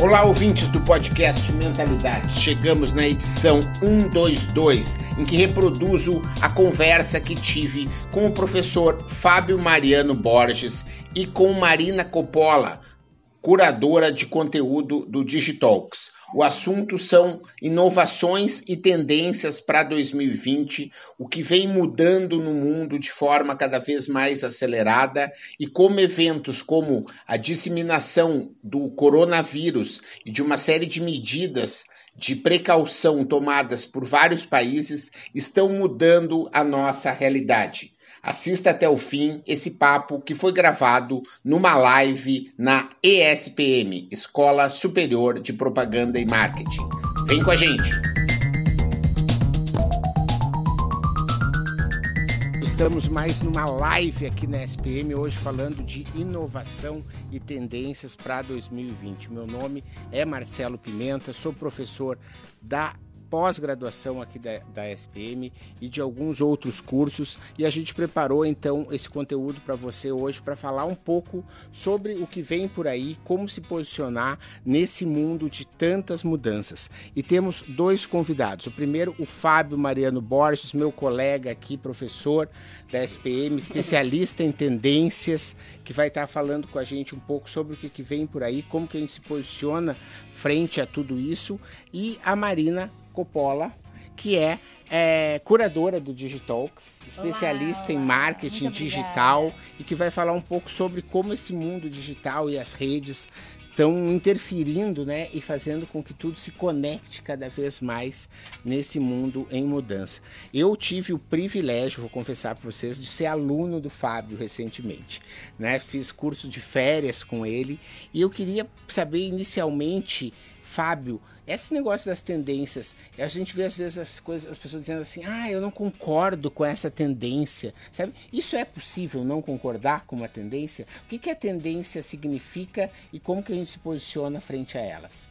Olá, ouvintes do podcast Mentalidade. Chegamos na edição 122, em que reproduzo a conversa que tive com o professor Fábio Mariano Borges e com Marina Coppola, curadora de conteúdo do Digitalks. O assunto são inovações e tendências para 2020, o que vem mudando no mundo de forma cada vez mais acelerada e como eventos como a disseminação do coronavírus e de uma série de medidas de precaução tomadas por vários países estão mudando a nossa realidade. Assista até o fim esse papo que foi gravado numa live na ESPM, Escola Superior de Propaganda e Marketing. Vem com a gente! Estamos mais numa live aqui na SPM, hoje falando de inovação e tendências para 2020. Meu nome é Marcelo Pimenta, sou professor da pós-graduação aqui da, da SPM e de alguns outros cursos. E a gente preparou então esse conteúdo para você hoje para falar um pouco sobre o que vem por aí, como se posicionar nesse mundo de tantas mudanças. E temos dois convidados. O primeiro, o Fábio Mariano Borges, meu colega aqui, professor da SPM, especialista em tendências, que vai estar falando com a gente um pouco sobre o que, que vem por aí, como que a gente se posiciona frente a tudo isso. E a Marina Coppola, que é, é, curadora do Digitalks, especialista olá, olá. em marketing digital e que vai falar um pouco sobre como esse mundo digital e as redes estão interferindo né, e fazendo com que tudo se conecte cada vez mais nesse mundo em mudança. Eu tive o privilégio, vou confessar para vocês, de ser aluno do Fábio recentemente. Né? Fiz curso de férias com ele e eu queria saber inicialmente, Fábio, esse negócio das tendências, a gente vê às vezes as coisas, as pessoas dizendo assim, ah, eu não concordo com essa tendência, sabe? Isso é possível não concordar com uma tendência? O que, que a tendência significa e como que a gente se posiciona frente a elas?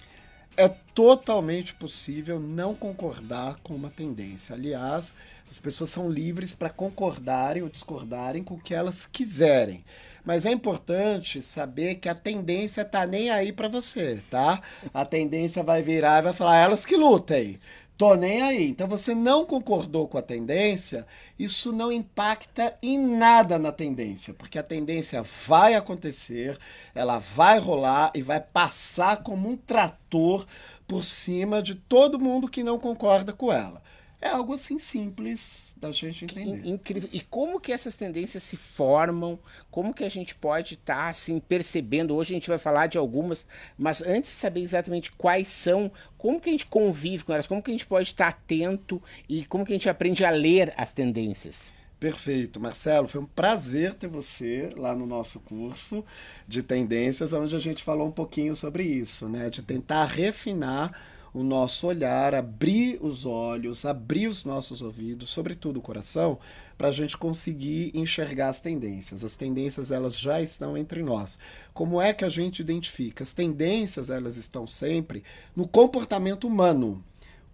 É totalmente possível não concordar com uma tendência. Aliás, as pessoas são livres para concordarem ou discordarem com o que elas quiserem. Mas é importante saber que a tendência tá nem aí para você, tá? A tendência vai virar e vai falar, elas que lutem. Tô nem aí. Então você não concordou com a tendência, isso não impacta em nada na tendência, porque a tendência vai acontecer, ela vai rolar e vai passar como um trator por cima de todo mundo que não concorda com ela. É algo assim simples da gente entender. Incrível. E como que essas tendências se formam? Como que a gente pode estar tá, assim percebendo? Hoje a gente vai falar de algumas, mas antes de saber exatamente quais são, como que a gente convive com elas? Como que a gente pode estar tá atento e como que a gente aprende a ler as tendências? Perfeito, Marcelo. Foi um prazer ter você lá no nosso curso de tendências, onde a gente falou um pouquinho sobre isso, né? De tentar refinar o nosso olhar, abrir os olhos, abrir os nossos ouvidos, sobretudo o coração, para a gente conseguir enxergar as tendências. As tendências elas já estão entre nós. Como é que a gente identifica? As tendências elas estão sempre no comportamento humano.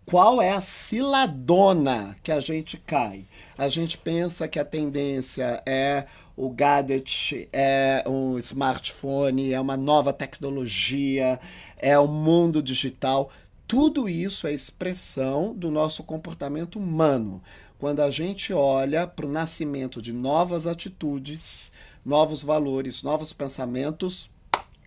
Qual é a ciladona que a gente cai? A gente pensa que a tendência é o gadget, é um smartphone, é uma nova tecnologia, é o mundo digital. Tudo isso é expressão do nosso comportamento humano. Quando a gente olha para o nascimento de novas atitudes, novos valores, novos pensamentos,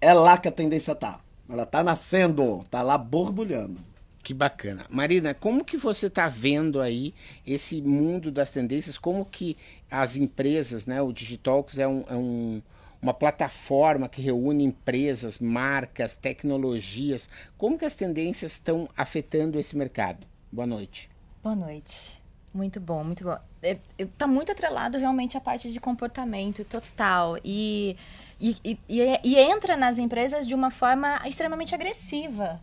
é lá que a tendência está. Ela está nascendo, está lá borbulhando. Que bacana. Marina, como que você está vendo aí esse mundo das tendências? Como que as empresas, né? O Digitalks é um, é um uma plataforma que reúne empresas, marcas, tecnologias. Como que as tendências estão afetando esse mercado? Boa noite. Boa noite. Muito bom, muito bom. É, é, muito atrelado realmente à parte de comportamento total. E, e, e, e entra nas empresas de uma forma extremamente agressiva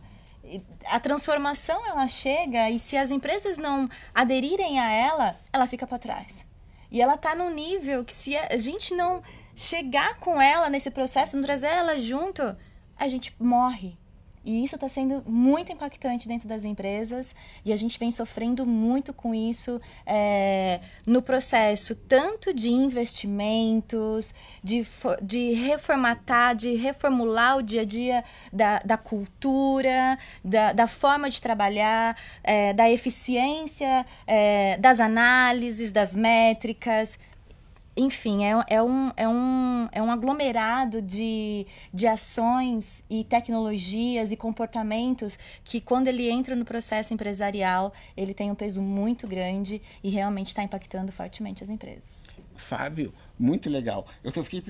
a transformação ela chega e se as empresas não aderirem a ela, ela fica para trás. E ela está num nível que se a gente não chegar com ela nesse processo, não trazer ela junto, a gente morre. E isso está sendo muito impactante dentro das empresas e a gente vem sofrendo muito com isso é, no processo, tanto de investimentos, de, de reformatar, de reformular o dia a dia da, da cultura, da, da forma de trabalhar, é, da eficiência é, das análises, das métricas enfim, é, é, um, é, um, é um aglomerado de, de ações e tecnologias e comportamentos que, quando ele entra no processo empresarial, ele tem um peso muito grande e realmente está impactando fortemente as empresas. Fábio, muito legal. Eu tô, fiquei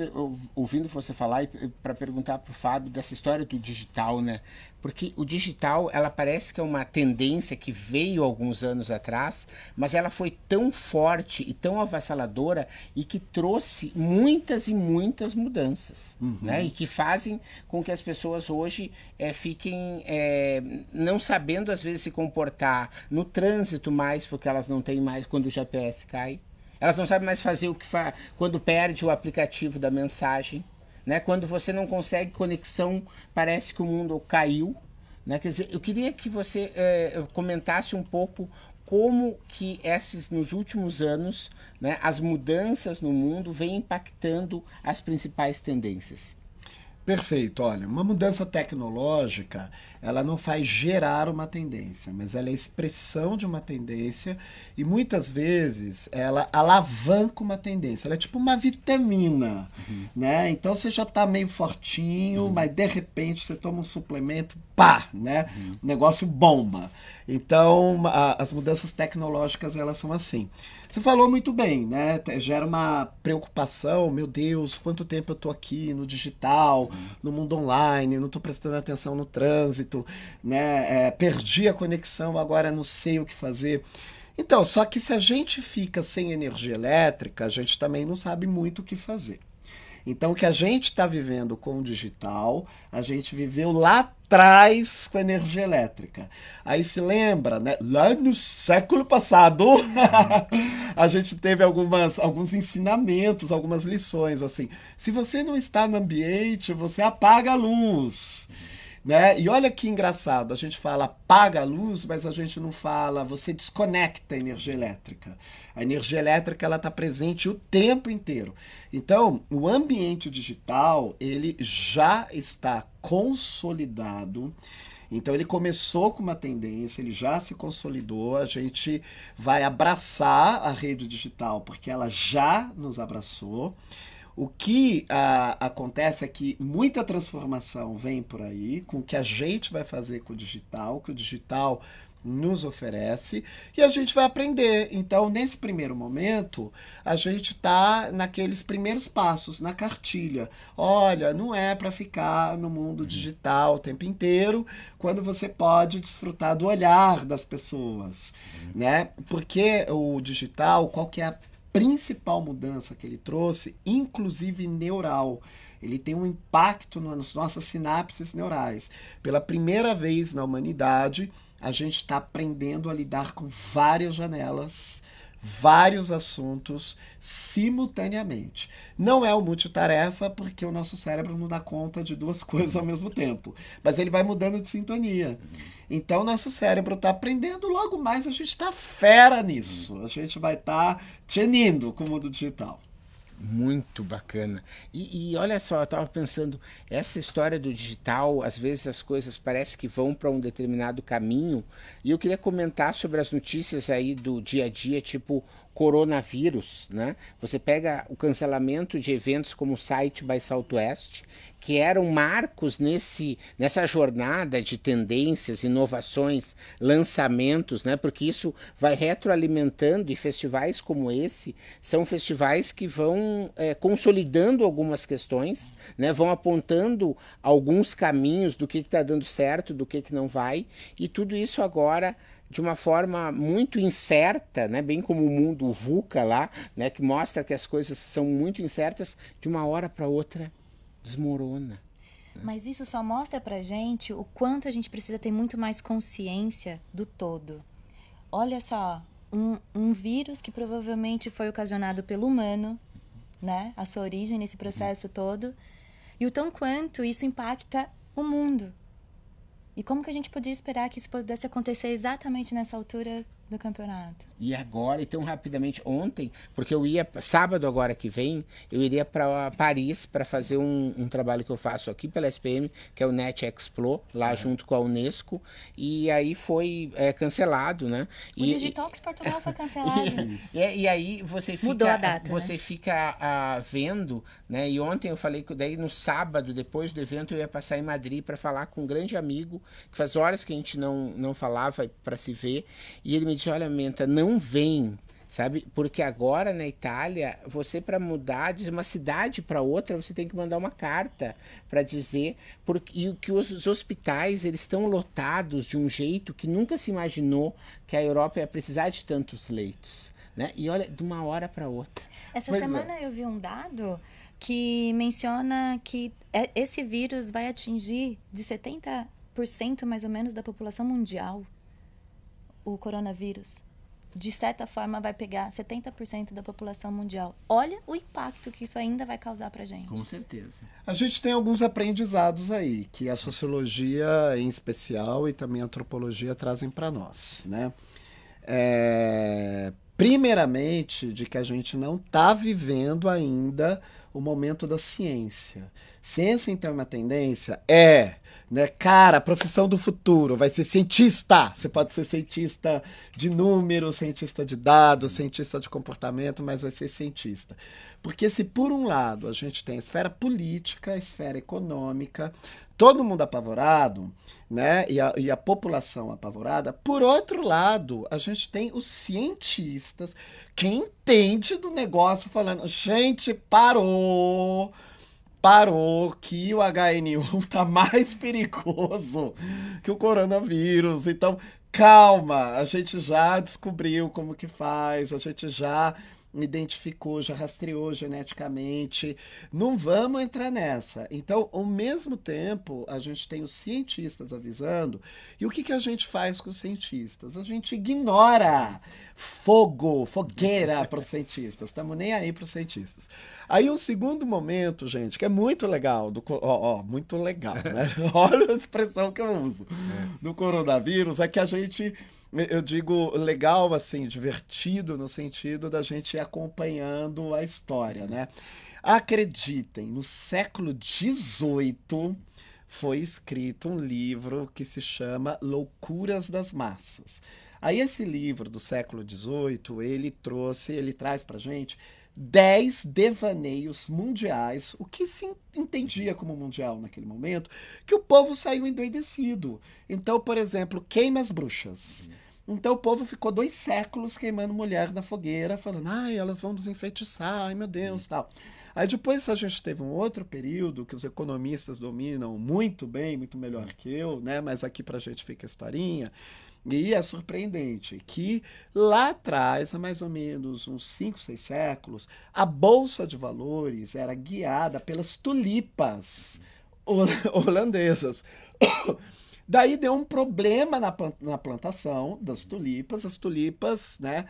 ouvindo você falar para perguntar para o Fábio dessa história do digital, né? Porque o digital, ela parece que é uma tendência que veio alguns anos atrás, mas ela foi tão forte e tão avassaladora e que trouxe muitas e muitas mudanças, uhum. né? E que fazem com que as pessoas hoje é, fiquem é, não sabendo às vezes se comportar no trânsito mais, porque elas não têm mais quando o GPS cai. Elas não sabem mais fazer o que faz quando perde o aplicativo da mensagem. Né? Quando você não consegue conexão, parece que o mundo caiu. Né? Quer dizer, eu queria que você é, comentasse um pouco como que esses nos últimos anos, né, as mudanças no mundo vêm impactando as principais tendências. Perfeito. Olha, uma mudança tecnológica, ela não faz gerar uma tendência, mas ela é expressão de uma tendência e muitas vezes ela alavanca uma tendência. Ela é tipo uma vitamina, uhum. né? Então você já está meio fortinho, uhum. mas de repente você toma um suplemento, pá, né? Uhum. O negócio bomba. Então, a, as mudanças tecnológicas, elas são assim. Você falou muito bem, né? Gera uma preocupação, meu Deus, quanto tempo eu estou aqui no digital, no mundo online, não estou prestando atenção no trânsito, né? É, perdi a conexão, agora não sei o que fazer. Então, só que se a gente fica sem energia elétrica, a gente também não sabe muito o que fazer. Então, o que a gente está vivendo com o digital, a gente viveu lá atrás com a energia elétrica. Aí se lembra, né? Lá no século passado, a gente teve algumas, alguns ensinamentos, algumas lições, assim. Se você não está no ambiente, você apaga a luz. Né? E olha que engraçado, a gente fala apaga a luz, mas a gente não fala você desconecta a energia elétrica. A energia elétrica ela está presente o tempo inteiro. Então, o ambiente digital ele já está consolidado. Então ele começou com uma tendência, ele já se consolidou, a gente vai abraçar a rede digital porque ela já nos abraçou. O que a, acontece é que muita transformação vem por aí, com o que a gente vai fazer com o digital, que o digital nos oferece e a gente vai aprender. Então, nesse primeiro momento, a gente está naqueles primeiros passos, na cartilha. Olha, não é para ficar no mundo digital o tempo inteiro, quando você pode desfrutar do olhar das pessoas, né? Porque o digital, qual que é a principal mudança que ele trouxe, inclusive neural. Ele tem um impacto nas nossas sinapses neurais. Pela primeira vez na humanidade, a gente está aprendendo a lidar com várias janelas, vários assuntos simultaneamente. Não é o multitarefa, porque o nosso cérebro não dá conta de duas coisas ao mesmo tempo, mas ele vai mudando de sintonia. Então, nosso cérebro está aprendendo, logo mais a gente está fera nisso. A gente vai estar tá tinindo com o mundo digital. Muito bacana. E, e, olha só, eu estava pensando, essa história do digital, às vezes as coisas parecem que vão para um determinado caminho, e eu queria comentar sobre as notícias aí do dia a dia, tipo coronavírus, né? Você pega o cancelamento de eventos como o Site by Southwest, que eram marcos nesse, nessa jornada de tendências, inovações, lançamentos, né? Porque isso vai retroalimentando e festivais como esse são festivais que vão é, consolidando algumas questões, né? Vão apontando alguns caminhos do que está dando certo, do que, que não vai, e tudo isso agora de uma forma muito incerta, né? bem como o mundo VUCA lá, né? que mostra que as coisas são muito incertas, de uma hora para outra desmorona. Né? Mas isso só mostra para gente o quanto a gente precisa ter muito mais consciência do todo. Olha só, um, um vírus que provavelmente foi ocasionado pelo humano, né? a sua origem nesse processo todo, e o tão quanto isso impacta o mundo E como que a gente podia esperar que isso pudesse acontecer exatamente nessa altura do campeonato? E agora, então, rapidamente, ontem, porque eu ia, sábado agora que vem, eu iria para Paris para fazer um, um, trabalho que eu faço aqui pela SPM, que é o Net Explo, lá uhum. junto com a Unesco, e aí foi é, cancelado, né? O e, Digitalks Portugal foi cancelado. E, e, e, aí você fica, Mudou a data, você né? fica uh, vendo, né? E ontem eu falei que daí no sábado, depois do evento, eu ia passar em Madrid para falar com um grande amigo que faz horas que a gente não, não falava para se ver. E ele me disse: Olha, Menta, não vem sabe? Porque agora na Itália, você para mudar de uma cidade para outra, você tem que mandar uma carta para dizer porque que os hospitais eles estão lotados de um jeito que nunca se imaginou que a Europa ia precisar de tantos leitos, né? E olha, de uma hora para outra. Essa pois é. semana é. eu vi um dado que menciona que é, esse vírus vai atingir de 70 cento mais ou menos da população mundial, o coronavírus. De certa forma, vai pegar 70% da população mundial. Olha o impacto que isso ainda vai causar para gente. Com certeza. A gente tem alguns aprendizados aí, que a sociologia em especial e também a antropologia trazem para nós, né? É, primeiramente, de que a gente não está vivendo ainda o momento da ciência. Ciência, então, é uma tendência? É né? Cara, profissão do futuro vai ser cientista. Você pode ser cientista de números, cientista de dados, cientista de comportamento, mas vai ser cientista. Porque se por um lado a gente tem a esfera política, a esfera econômica, todo mundo apavorado, né? E a, e a população apavorada, por outro lado, a gente tem os cientistas, quem entende do negócio, falando, gente, parou parou que o HN1 está mais perigoso que o coronavírus. Então, calma, a gente já descobriu como que faz, a gente já identificou, já rastreou geneticamente. Não vamos entrar nessa. Então, ao mesmo tempo, a gente tem os cientistas avisando. E o que, que a gente faz com os cientistas? A gente ignora fogo, fogueira para os cientistas. Estamos nem aí para os cientistas. Aí um segundo momento, gente, que é muito legal, do, ó, ó muito legal, né? Olha a expressão que eu uso do coronavírus, é que a gente eu digo legal, assim, divertido no sentido da gente ir acompanhando a história, né? Acreditem, no século XVIII foi escrito um livro que se chama Loucuras das Massas. Aí esse livro do século XVIII, ele trouxe, ele traz para gente dez devaneios mundiais, o que se entendia como mundial naquele momento, que o povo saiu endoidecido. Então, por exemplo, queima as bruxas. Uhum então o povo ficou dois séculos queimando mulher na fogueira, falando, ai, elas vão nos enfeitiçar, ai meu Deus, tal. Aí depois a gente teve um outro período que os economistas dominam muito bem, muito melhor que eu, né? Mas aqui pra gente fica a historinha. E é surpreendente que lá atrás, há mais ou menos uns 5, 6 séculos, a bolsa de valores era guiada pelas tulipas holandesas. Daí deu um problema na, na plantação das tulipas, as tulipas, né?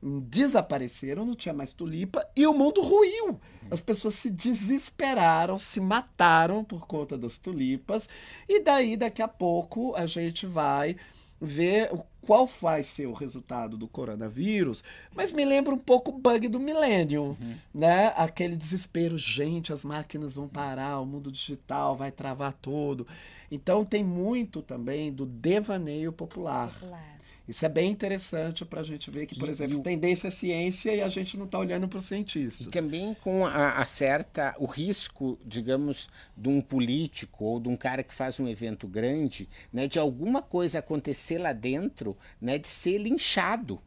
desapareceram, não tinha mais tulipa e o mundo ruiu. As pessoas se desesperaram, se mataram por conta das tulipas e daí daqui a pouco a gente vai ver qual vai ser o resultado do coronavírus, mas me lembra um pouco o bug do milênio, uhum. né? Aquele desespero, gente, as máquinas vão parar, o mundo digital vai travar tudo. Então tem muito também do devaneio popular. popular. Isso é bem interessante para a gente ver que, por e, exemplo, e o... tendência é ciência e a gente não está olhando para os cientistas. E também com a, a, certa, o risco, digamos, de um político ou de um cara que faz um evento grande, né, de alguma coisa acontecer lá dentro, né, de ser linchado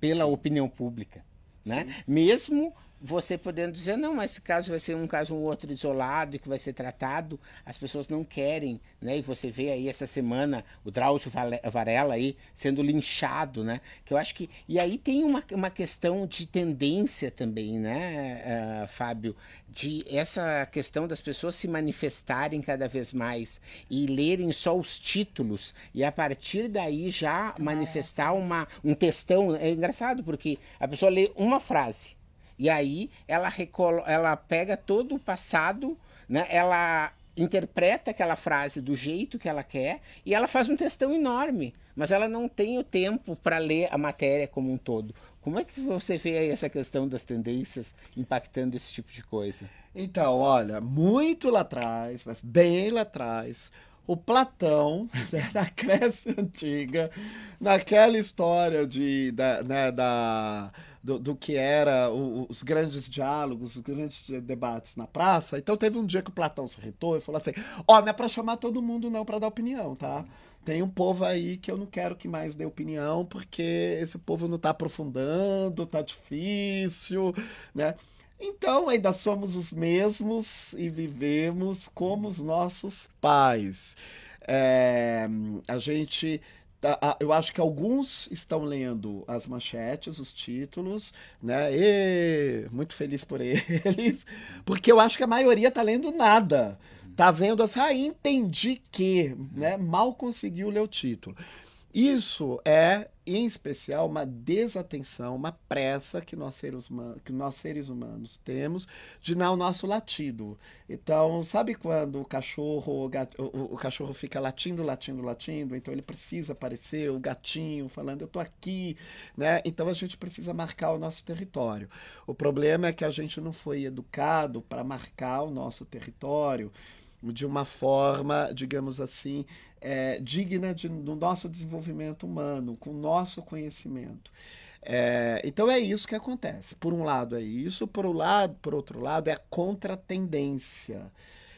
pela Sim. opinião pública. Né? Mesmo você podendo dizer, não, mas esse caso vai ser um caso um outro isolado e que vai ser tratado, as pessoas não querem, né? E você vê aí essa semana o Drauzio Varela aí sendo linchado, né? Que eu acho que... E aí tem uma, uma questão de tendência também, né, uh, Fábio? De essa questão das pessoas se manifestarem cada vez mais e lerem só os títulos e a partir daí já manifestar uma, um textão. É engraçado porque a pessoa lê uma frase e aí ela, recolo, ela pega todo o passado, né? ela interpreta aquela frase do jeito que ela quer e ela faz um textão enorme, mas ela não tem o tempo para ler a matéria como um todo. Como é que você vê aí essa questão das tendências impactando esse tipo de coisa? Então, olha, muito lá atrás, mas bem lá atrás, o Platão, né, da Grécia Antiga, naquela história de, da, né, da, do, do, que era o, os grandes diálogos, os grandes debates na praça. Então teve um dia que o Platão se irritou e falou assim: Ó, não é para chamar todo mundo não para dar opinião, tá? Tem um povo aí que eu não quero que mais dê opinião, porque esse povo não está aprofundando, tá difícil, né? Então, ainda somos os mesmos e vivemos como os nossos pais. É, a gente. Tá, eu acho que alguns estão lendo as manchetes, os títulos, né? E muito feliz por eles, porque eu acho que a maioria está lendo nada. Tá vendo assim, ah, entendi que, né? Mal conseguiu ler o título. Isso é, em especial, uma desatenção, uma pressa que nós seres humanos, que nós seres humanos temos de dar o nosso latido. Então, sabe quando o cachorro, o, gato, o, cachorro fica latindo, latindo, latindo, então ele precisa aparecer, o gatinho falando, eu tô aqui, né? Então a gente precisa marcar o nosso território. O problema é que a gente não foi educado para marcar o nosso território de uma forma, digamos assim, é, digna de, do nosso desenvolvimento humano, com o nosso conhecimento. É, então é isso que acontece. Por um lado é isso, por, um lado, por outro lado é a contratendência.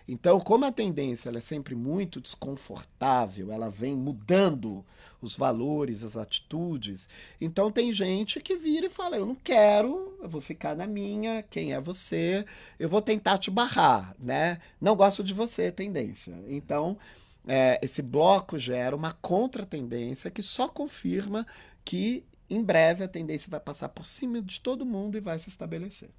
Então, como a tendência é sempre muito desconfortável, ela vem mudando os valores, as atitudes. Então tem gente que vira e fala: Eu não quero, eu vou ficar na minha, quem é você? Eu vou tentar te barrar, né? Não gosto de você, tendência. Então, é, esse bloco gera uma contratendência que só confirma que em breve a tendência vai passar por cima de todo mundo e vai se estabelecer.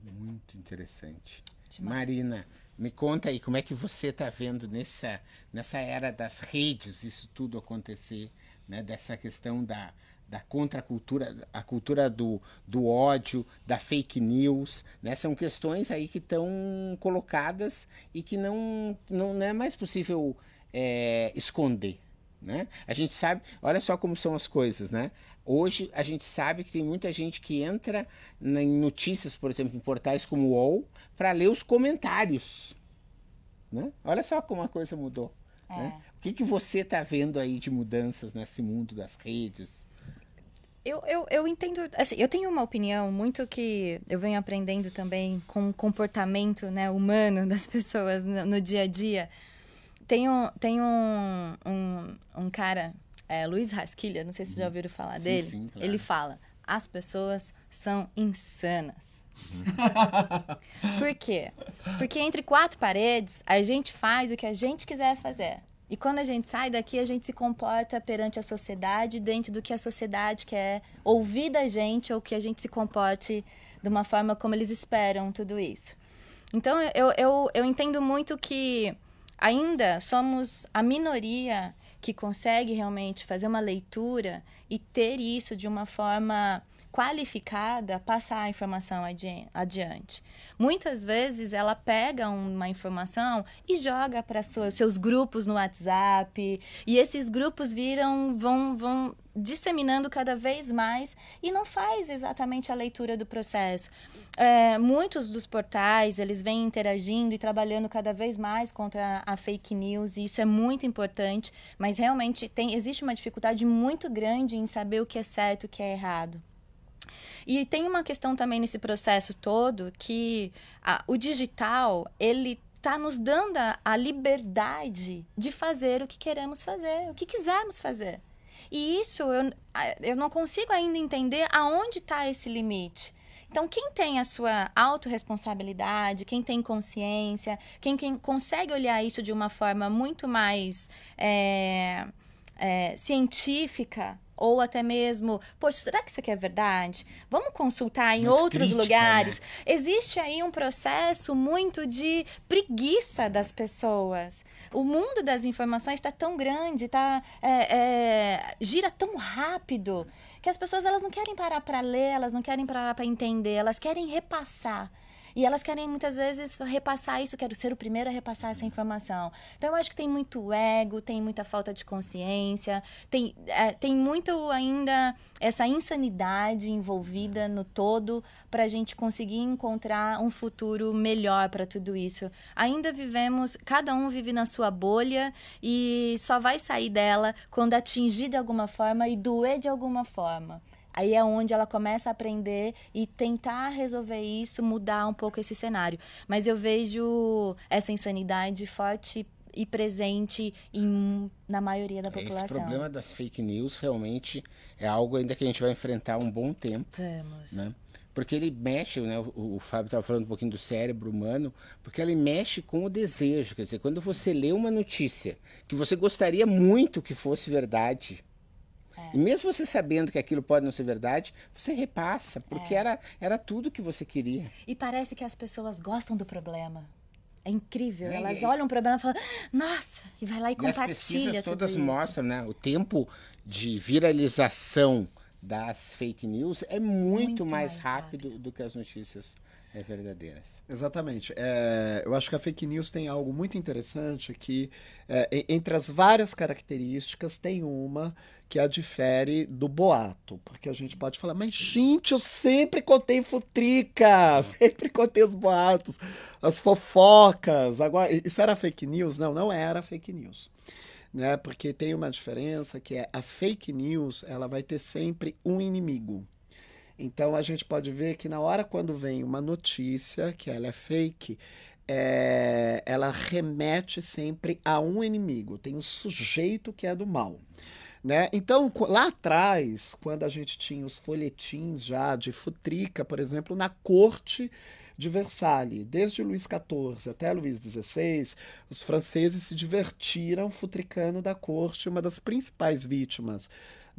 Muito interessante. Demais. Marina, me conta aí como é que você está vendo nessa, nessa era das redes isso tudo acontecer, né? dessa questão da, da contracultura, a cultura do, do ódio, da fake news, né? São questões aí que estão colocadas e que não, não, não é mais possível é, esconder, né? A gente sabe, olha só como são as coisas, né? Hoje a gente sabe que tem muita gente que entra em notícias, por exemplo, em portais como o UOL, para ler os comentários. Né? Olha só como a coisa mudou. É. Né? O que, que você está vendo aí de mudanças nesse mundo das redes? Eu, eu, eu entendo, assim, eu tenho uma opinião muito que eu venho aprendendo também com o comportamento né, humano das pessoas no, no dia a dia. Tem um, tem um, um, um cara é, Luiz Rasquilha, não sei se vocês já ouviram falar sim, dele. Sim, claro. Ele fala: as pessoas são insanas. Uhum. Por quê? Porque entre quatro paredes, a gente faz o que a gente quiser fazer. E quando a gente sai daqui, a gente se comporta perante a sociedade dentro do que a sociedade quer ouvir da gente ou que a gente se comporte de uma forma como eles esperam tudo isso. Então, eu, eu, eu entendo muito que ainda somos a minoria que consegue realmente fazer uma leitura e ter isso de uma forma qualificada passar a informação adiante. Muitas vezes ela pega uma informação e joga para seus grupos no WhatsApp e esses grupos viram vão vão disseminando cada vez mais e não faz exatamente a leitura do processo. É, muitos dos portais eles vêm interagindo e trabalhando cada vez mais contra a, a fake news e isso é muito importante, mas realmente tem existe uma dificuldade muito grande em saber o que é certo e o que é errado. E tem uma questão também nesse processo todo que a, o digital, ele está nos dando a, a liberdade de fazer o que queremos fazer, o que quisermos fazer. E isso eu, eu não consigo ainda entender aonde está esse limite. Então, quem tem a sua autorresponsabilidade, quem tem consciência, quem, quem consegue olhar isso de uma forma muito mais é, é, científica, ou até mesmo, poxa, será que isso aqui é verdade? Vamos consultar em outros crítica, lugares. Né? Existe aí um processo muito de preguiça das pessoas. O mundo das informações está tão grande, tá, é, é, gira tão rápido que as pessoas elas não querem parar para ler, elas não querem parar para entender, elas querem repassar. E elas querem muitas vezes repassar isso, quero ser o primeiro a repassar essa informação. Então eu acho que tem muito ego, tem muita falta de consciência, tem, é, tem muito ainda essa insanidade envolvida no todo para a gente conseguir encontrar um futuro melhor para tudo isso. Ainda vivemos, cada um vive na sua bolha e só vai sair dela quando atingir de alguma forma e doer de alguma forma. Aí é onde ela começa a aprender e tentar resolver isso, mudar um pouco esse cenário. Mas eu vejo essa insanidade forte e presente em, na maioria da população. Esse problema das fake news realmente é algo ainda que a gente vai enfrentar um bom tempo. Vamos. Né? Porque ele mexe, né? o, o Fábio estava falando um pouquinho do cérebro humano, porque ele mexe com o desejo. Quer dizer, quando você lê uma notícia que você gostaria muito que fosse verdade, e mesmo você sabendo que aquilo pode não ser verdade, você repassa, porque é. era, era tudo que você queria. E parece que as pessoas gostam do problema. É incrível. É, Elas olham o problema e falam, nossa, e vai lá e, e compartilha. As pesquisas todas mostram, né? O tempo de viralização das fake news é muito, muito mais, mais rápido, rápido do que as notícias é verdadeiras. Exatamente. É, eu acho que a fake news tem algo muito interessante que, é, entre as várias características, tem uma que a difere do boato. Porque a gente pode falar, mas gente, eu sempre contei futrica, sempre contei os boatos, as fofocas. Agora, isso era fake news? Não, não era fake news. Né? Porque tem uma diferença que é a fake news, ela vai ter sempre um inimigo. Então a gente pode ver que na hora quando vem uma notícia, que ela é fake, é, ela remete sempre a um inimigo, tem um sujeito que é do mal. Né? Então, lá atrás, quando a gente tinha os folhetins já de Futrica, por exemplo, na corte de Versalhes, desde Luís XIV até Luís XVI, os franceses se divertiram futricando da corte, uma das principais vítimas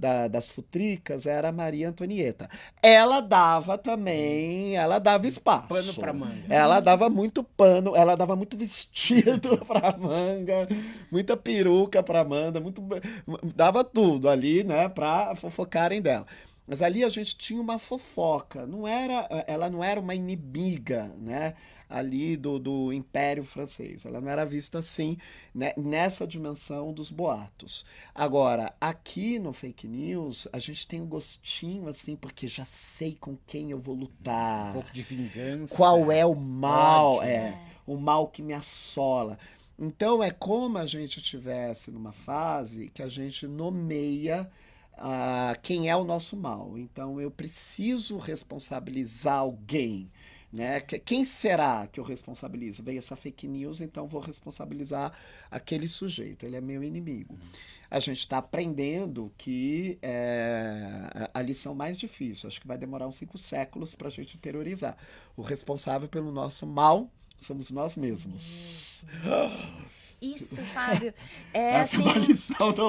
da, das futricas era a Maria Antonieta. Ela dava também, ela dava espaço. Pano para manga. Ela dava muito pano, ela dava muito vestido para manga, muita peruca para manga, muito dava tudo ali, né, para fofocarem dela. Mas ali a gente tinha uma fofoca, não era, ela não era uma inimiga, né? Ali do, do Império Francês. Ela não era vista assim, né, nessa dimensão dos boatos. Agora, aqui no fake news, a gente tem um gostinho assim, porque já sei com quem eu vou lutar. Um pouco de vingança. Qual é o mal, é, né? o mal que me assola. Então é como a gente estivesse numa fase que a gente nomeia uh, quem é o nosso mal. Então eu preciso responsabilizar alguém. Né? Quem será que eu responsabilizo? Veio essa fake news, então vou responsabilizar aquele sujeito. Ele é meu inimigo. A gente está aprendendo que é a lição mais difícil. Acho que vai demorar uns cinco séculos para a gente terrorizar. O responsável pelo nosso mal somos nós mesmos. Isso, Fábio, é assim,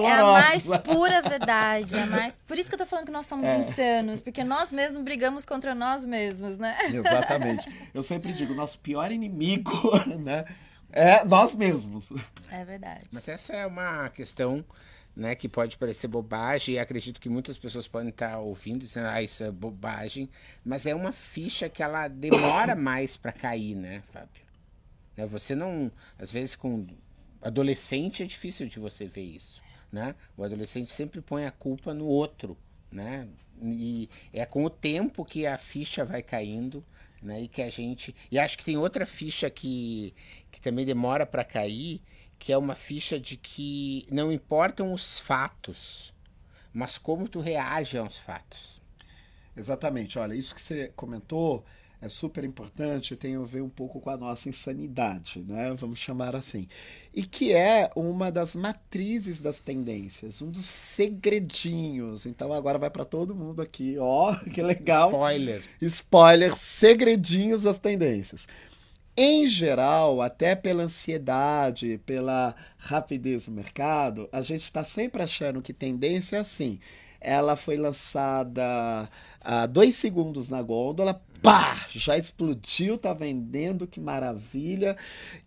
é a mais pura verdade, é mais. Por isso que eu tô falando que nós somos é. insanos, porque nós mesmos brigamos contra nós mesmos, né? Exatamente. Eu sempre digo, nosso pior inimigo, né, é nós mesmos. É verdade. Mas essa é uma questão né, que pode parecer bobagem, e acredito que muitas pessoas podem estar ouvindo dizendo, ah, isso é bobagem, mas é uma ficha que ela demora mais para cair, né, Fábio? Né, você não, às vezes com adolescente é difícil de você ver isso, né? O adolescente sempre põe a culpa no outro, né? E é com o tempo que a ficha vai caindo, né? E que a gente e acho que tem outra ficha que que também demora para cair, que é uma ficha de que não importam os fatos, mas como tu reage aos fatos. Exatamente. Olha, isso que você comentou é super importante, tem a ver um pouco com a nossa insanidade, né? vamos chamar assim. E que é uma das matrizes das tendências, um dos segredinhos. Então agora vai para todo mundo aqui, ó, que legal. Spoiler. Spoiler, segredinhos das tendências. Em geral, até pela ansiedade, pela rapidez do mercado, a gente está sempre achando que tendência é assim. Ela foi lançada há dois segundos na gôndola, pá, já explodiu, tá vendendo, que maravilha.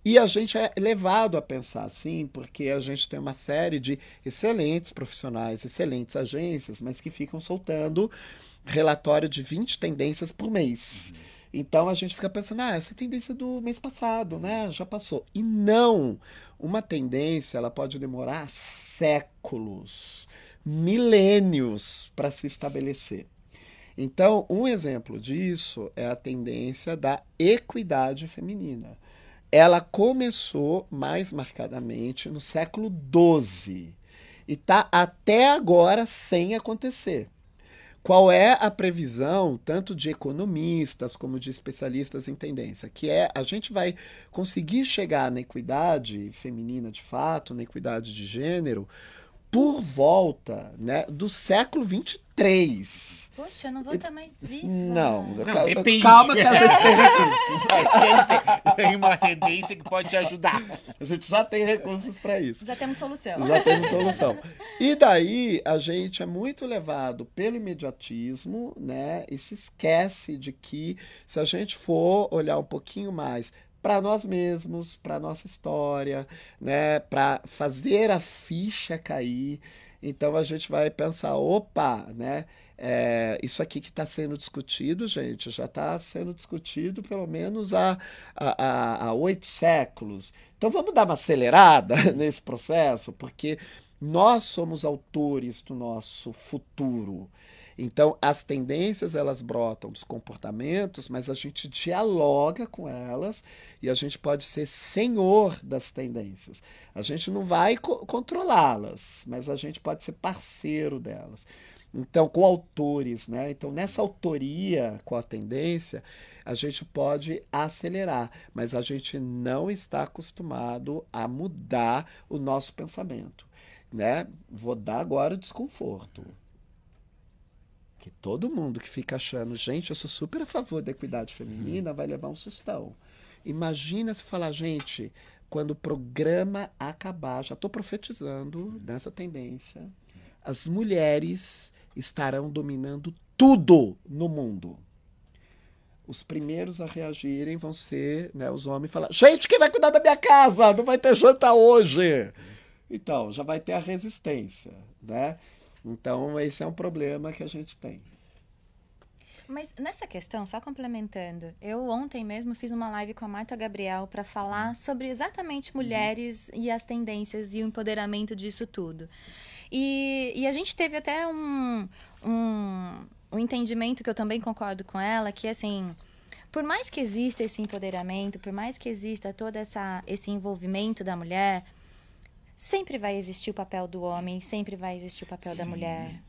E a gente é levado a pensar assim, porque a gente tem uma série de excelentes profissionais, excelentes agências, mas que ficam soltando relatório de 20 tendências por mês. Então a gente fica pensando, ah, essa é tendência do mês passado, né? Já passou. E não, uma tendência ela pode demorar séculos, milênios para se estabelecer. Então, um exemplo disso é a tendência da equidade feminina. Ela começou mais marcadamente no século XII e está até agora sem acontecer. Qual é a previsão, tanto de economistas como de especialistas em tendência? Que é a gente vai conseguir chegar na equidade feminina de fato, na equidade de gênero, por volta né, do século 23. Poxa, eu não vou estar mais viva. Não, Não, cal- depende. calma que a gente tem recursos. Tem uma tendência que pode te ajudar. A gente já tem recursos para isso. Já temos solução. Já temos solução. E daí a gente é muito levado pelo imediatismo, né? E se esquece de que se a gente for olhar um pouquinho mais para nós mesmos, para nossa história, né? Para fazer a ficha cair, então a gente vai pensar, opa, né? É, isso aqui que está sendo discutido, gente, já está sendo discutido pelo menos há, há, há- oito séculos. Então vamos dar uma acelerada nesse processo, porque nós somos autores do nosso futuro. Então as tendências elas brotam dos comportamentos, mas a gente dialoga com elas e a gente pode ser senhor das tendências. A gente não vai co- controlá-las, mas a gente pode ser parceiro delas. Então, com autores, né? Então, nessa autoria com a tendência, a gente pode acelerar, mas a gente não está acostumado a mudar o nosso pensamento, né? Vou dar agora o desconforto. Que todo mundo que fica achando, gente, eu sou super a favor da equidade feminina, vai levar um sustão. Imagina se falar, gente, quando o programa acabar, já estou profetizando nessa tendência, as mulheres estarão dominando tudo no mundo. Os primeiros a reagirem vão ser né, os homens falar: gente, quem vai cuidar da minha casa? Não vai ter janta hoje. Então, já vai ter a resistência, né? Então, esse é um problema que a gente tem. Mas nessa questão, só complementando, eu ontem mesmo fiz uma live com a Marta Gabriel para falar sobre exatamente mulheres e as tendências e o empoderamento disso tudo. E, e a gente teve até um, um, um entendimento que eu também concordo com ela, que assim, por mais que exista esse empoderamento, por mais que exista todo essa, esse envolvimento da mulher, sempre vai existir o papel do homem, sempre vai existir o papel da mulher.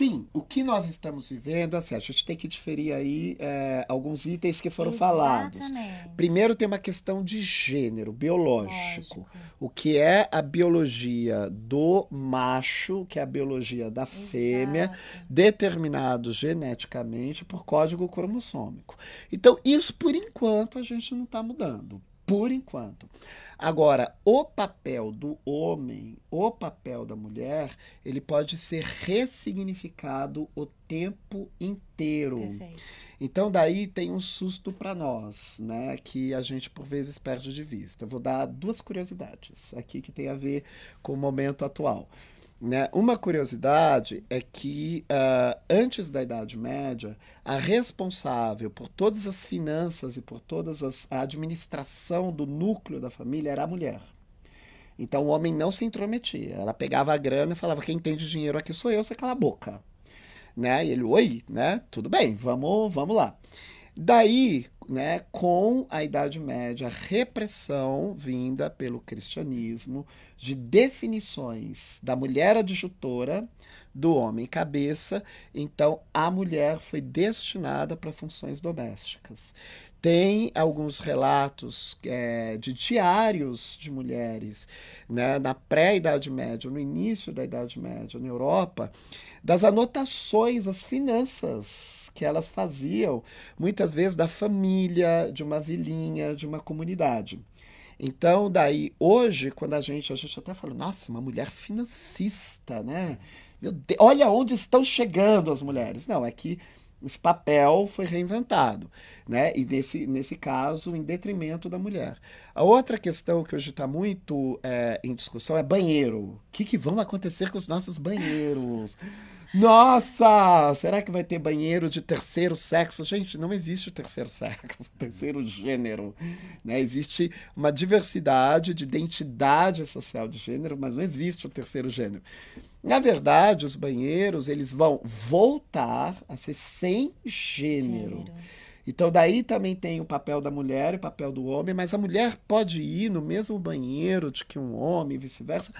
Sim, o que nós estamos vivendo, assim, a gente tem que diferir aí é, alguns itens que foram falados. Exatamente. Primeiro tem uma questão de gênero biológico. Lógico. O que é a biologia do macho, que é a biologia da fêmea, Exato. determinado geneticamente por código cromossômico. Então, isso por enquanto a gente não está mudando. Por enquanto. Agora, o papel do homem, o papel da mulher, ele pode ser ressignificado o tempo inteiro. Perfeito. Então daí tem um susto para nós, né, que a gente por vezes perde de vista. Eu vou dar duas curiosidades aqui que tem a ver com o momento atual. Né? Uma curiosidade é que ah, antes da Idade Média, a responsável por todas as finanças e por toda a administração do núcleo da família era a mulher. Então o homem não se intrometia. Ela pegava a grana e falava: quem tem de dinheiro aqui sou eu, você cala a boca né? E ele, oi, né? Tudo bem, vamos, vamos lá. Daí, né, com a Idade Média, a repressão vinda pelo cristianismo de definições da mulher adjutora, do homem cabeça, então a mulher foi destinada para funções domésticas. Tem alguns relatos é, de diários de mulheres né, na pré-Idade Média, no início da Idade Média, na Europa, das anotações, as finanças que elas faziam, muitas vezes da família, de uma vilinha, de uma comunidade. Então, daí, hoje, quando a gente, a gente até fala, nossa, uma mulher financista, né? Meu Deus, olha onde estão chegando as mulheres. Não, é que esse papel foi reinventado, né? E nesse, nesse caso, em detrimento da mulher. A outra questão que hoje está muito é, em discussão é banheiro. O que, que vão acontecer com os nossos banheiros? Nossa, será que vai ter banheiro de terceiro sexo? Gente, não existe o terceiro sexo, o terceiro gênero. Né? Existe uma diversidade de identidade social de gênero, mas não existe o terceiro gênero. Na verdade, os banheiros eles vão voltar a ser sem gênero. gênero. Então, daí também tem o papel da mulher e o papel do homem, mas a mulher pode ir no mesmo banheiro de que um homem, vice-versa.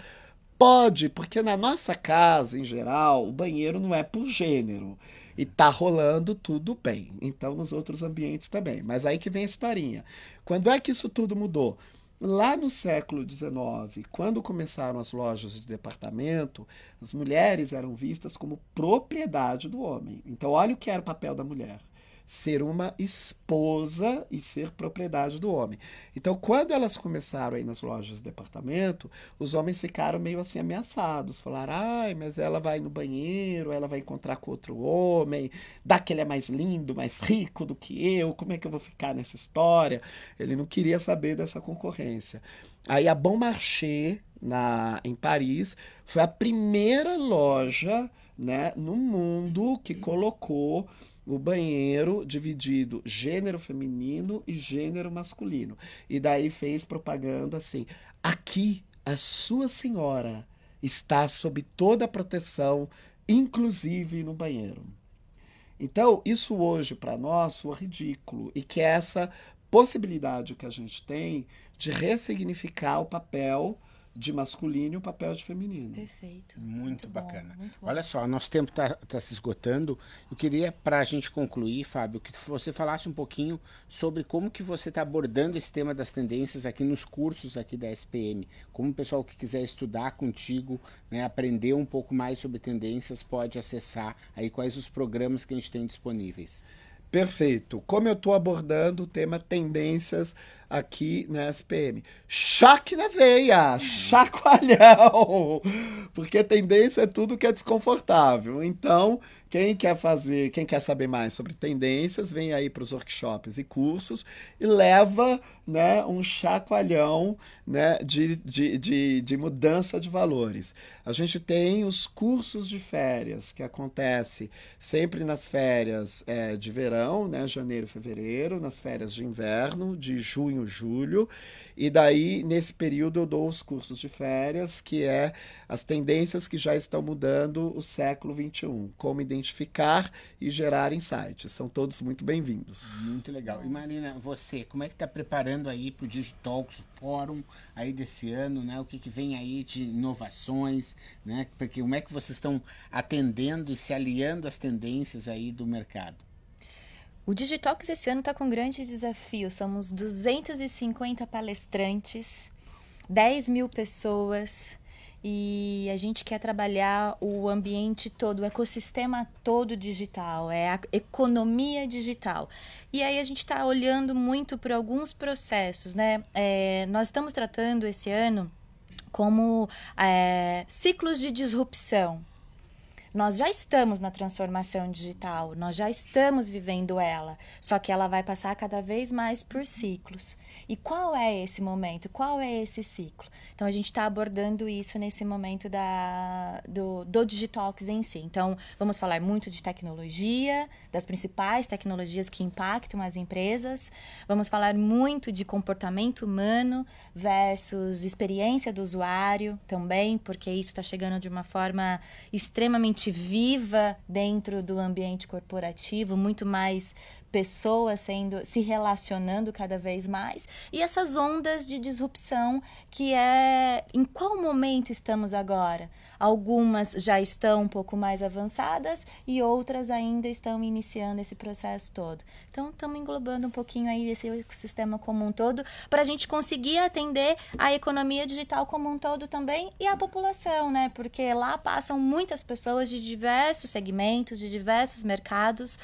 Pode, porque na nossa casa, em geral, o banheiro não é por gênero. E tá rolando tudo bem. Então, nos outros ambientes também. Mas aí que vem a historinha. Quando é que isso tudo mudou? Lá no século XIX, quando começaram as lojas de departamento, as mulheres eram vistas como propriedade do homem. Então, olha o que era o papel da mulher ser uma esposa e ser propriedade do homem. Então, quando elas começaram aí nas lojas de departamento, os homens ficaram meio assim ameaçados. Falaram, ai, mas ela vai no banheiro, ela vai encontrar com outro homem, dá que ele é mais lindo, mais rico do que eu, como é que eu vou ficar nessa história? Ele não queria saber dessa concorrência. Aí a Bon Marché, na, em Paris, foi a primeira loja né, no mundo que colocou o banheiro dividido gênero feminino e gênero masculino. E daí fez propaganda assim: aqui a sua senhora está sob toda a proteção, inclusive no banheiro. Então, isso hoje para nós soa ridículo e que é essa possibilidade que a gente tem de ressignificar o papel de masculino e o papel de feminino. Perfeito. Muito, muito bacana. Bom, muito Olha só, nosso tempo está tá se esgotando. Eu queria, para a gente concluir, Fábio, que você falasse um pouquinho sobre como que você está abordando esse tema das tendências aqui nos cursos aqui da SPM. Como o pessoal que quiser estudar contigo, né, aprender um pouco mais sobre tendências, pode acessar aí quais os programas que a gente tem disponíveis. Perfeito. Como eu estou abordando o tema tendências aqui na SPM. Choque na veia, chacoalhão, porque tendência é tudo que é desconfortável. Então, quem quer fazer, quem quer saber mais sobre tendências, vem aí para os workshops e cursos e leva né, um chacoalhão né, de, de, de, de mudança de valores. A gente tem os cursos de férias, que acontece sempre nas férias é, de verão, né, janeiro, fevereiro, nas férias de inverno, de junho, julho. E daí, nesse período, eu dou os cursos de férias, que é as tendências que já estão mudando o século XXI. Como identificar e gerar insights. São todos muito bem-vindos. Muito legal. E Marina, você, como é que está preparando aí para o Digitalks, o fórum aí desse ano, né? O que, que vem aí de inovações, né? Porque como é que vocês estão atendendo e se aliando às tendências aí do mercado? O Digitox esse ano está com um grande desafio. Somos 250 palestrantes, 10 mil pessoas e a gente quer trabalhar o ambiente todo, o ecossistema todo digital, é a economia digital. E aí a gente está olhando muito para alguns processos, né? É, nós estamos tratando esse ano como é, ciclos de disrupção. Nós já estamos na transformação digital, nós já estamos vivendo ela, só que ela vai passar cada vez mais por ciclos. E qual é esse momento? Qual é esse ciclo? Então a gente está abordando isso nesse momento da, do, do Digitalks em si. Então vamos falar muito de tecnologia, das principais tecnologias que impactam as empresas. Vamos falar muito de comportamento humano versus experiência do usuário também, porque isso está chegando de uma forma extremamente viva dentro do ambiente corporativo, muito mais pessoas sendo se relacionando cada vez mais. E essas ondas de disrupção que é em qual momento estamos agora Algumas já estão um pouco mais avançadas e outras ainda estão iniciando esse processo todo. Então, estamos englobando um pouquinho aí esse ecossistema como um todo para a gente conseguir atender a economia digital como um todo também e a população, né? Porque lá passam muitas pessoas de diversos segmentos, de diversos mercados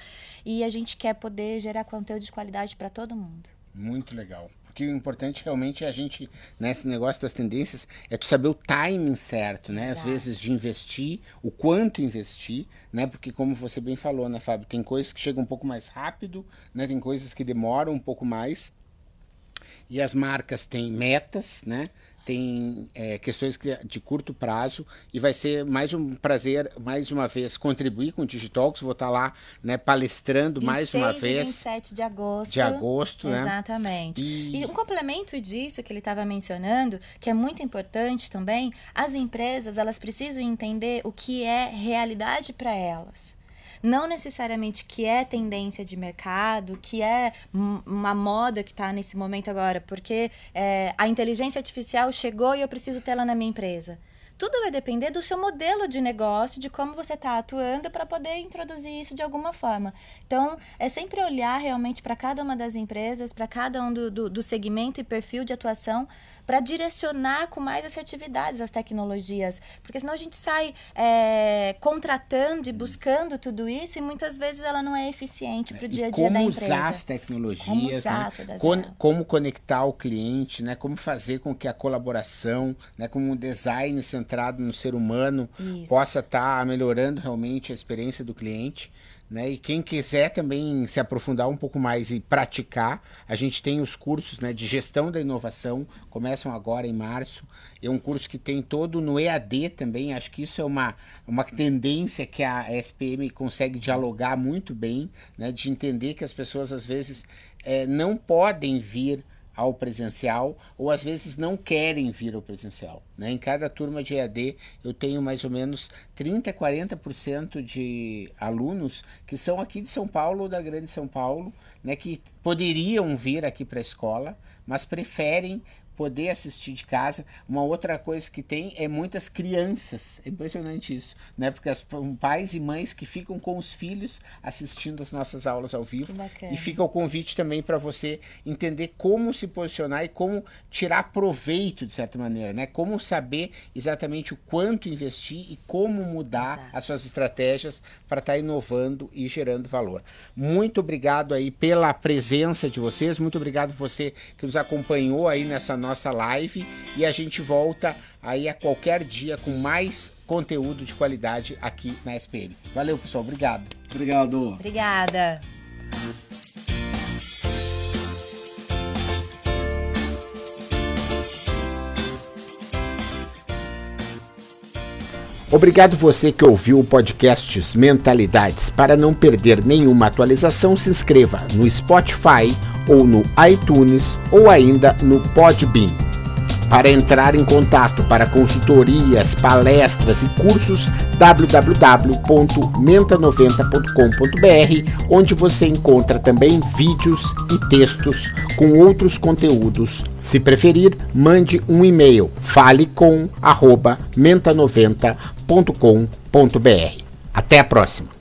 e a gente quer poder gerar conteúdo de qualidade para todo mundo. Muito legal porque o importante realmente é a gente, nesse negócio das tendências, é tu saber o timing certo, né? Exato. Às vezes de investir, o quanto investir, né? Porque como você bem falou, né, Fábio, tem coisas que chegam um pouco mais rápido, né? Tem coisas que demoram um pouco mais. E as marcas têm metas, né? Tem é, questões de curto prazo e vai ser mais um prazer, mais uma vez, contribuir com o Digitalks. Vou estar lá né, palestrando mais uma vez. 27 de agosto. De agosto, né? Exatamente. E... e um complemento disso que ele estava mencionando, que é muito importante também, as empresas elas precisam entender o que é realidade para elas não necessariamente que é tendência de mercado, que é uma moda que está nesse momento agora, porque é, a inteligência artificial chegou e eu preciso tê-la na minha empresa. Tudo vai depender do seu modelo de negócio, de como você está atuando para poder introduzir isso de alguma forma. Então, é sempre olhar realmente para cada uma das empresas, para cada um do, do, do segmento e perfil de atuação, para direcionar com mais assertividades as tecnologias. Porque senão a gente sai é, contratando e buscando tudo isso e muitas vezes ela não é eficiente para o dia a dia da empresa. Como usar as tecnologias, como, usar né? Con como conectar o cliente, né? como fazer com que a colaboração, né? como um design centrado no ser humano isso. possa estar tá melhorando realmente a experiência do cliente. Né? E quem quiser também se aprofundar um pouco mais e praticar, a gente tem os cursos né, de gestão da inovação, começam agora em março. É um curso que tem todo no EAD também. Acho que isso é uma, uma tendência que a SPM consegue dialogar muito bem, né, de entender que as pessoas às vezes é, não podem vir ao presencial ou às vezes não querem vir ao presencial. Né? Em cada turma de EAD eu tenho mais ou menos 30, 40% de alunos que são aqui de São Paulo ou da Grande São Paulo, né, que poderiam vir aqui para a escola, mas preferem poder assistir de casa. Uma outra coisa que tem é muitas crianças. É impressionante isso, né? Porque as pais e mães que ficam com os filhos assistindo as nossas aulas ao vivo. E fica o convite também para você entender como se posicionar e como tirar proveito de certa maneira, né? Como saber exatamente o quanto investir e como mudar Exato. as suas estratégias para estar tá inovando e gerando valor. Muito obrigado aí pela presença de vocês, muito obrigado você que nos acompanhou aí nessa nossa live e a gente volta aí a qualquer dia com mais conteúdo de qualidade aqui na SPM. Valeu, pessoal. Obrigado. Obrigado. Obrigada. Obrigado você que ouviu o podcast Mentalidades. Para não perder nenhuma atualização, se inscreva no Spotify ou no iTunes ou ainda no Podbean. Para entrar em contato para consultorias, palestras e cursos, www.menta90.com.br, onde você encontra também vídeos e textos com outros conteúdos. Se preferir, mande um e-mail falecom@menta90.com.br. Até a próxima.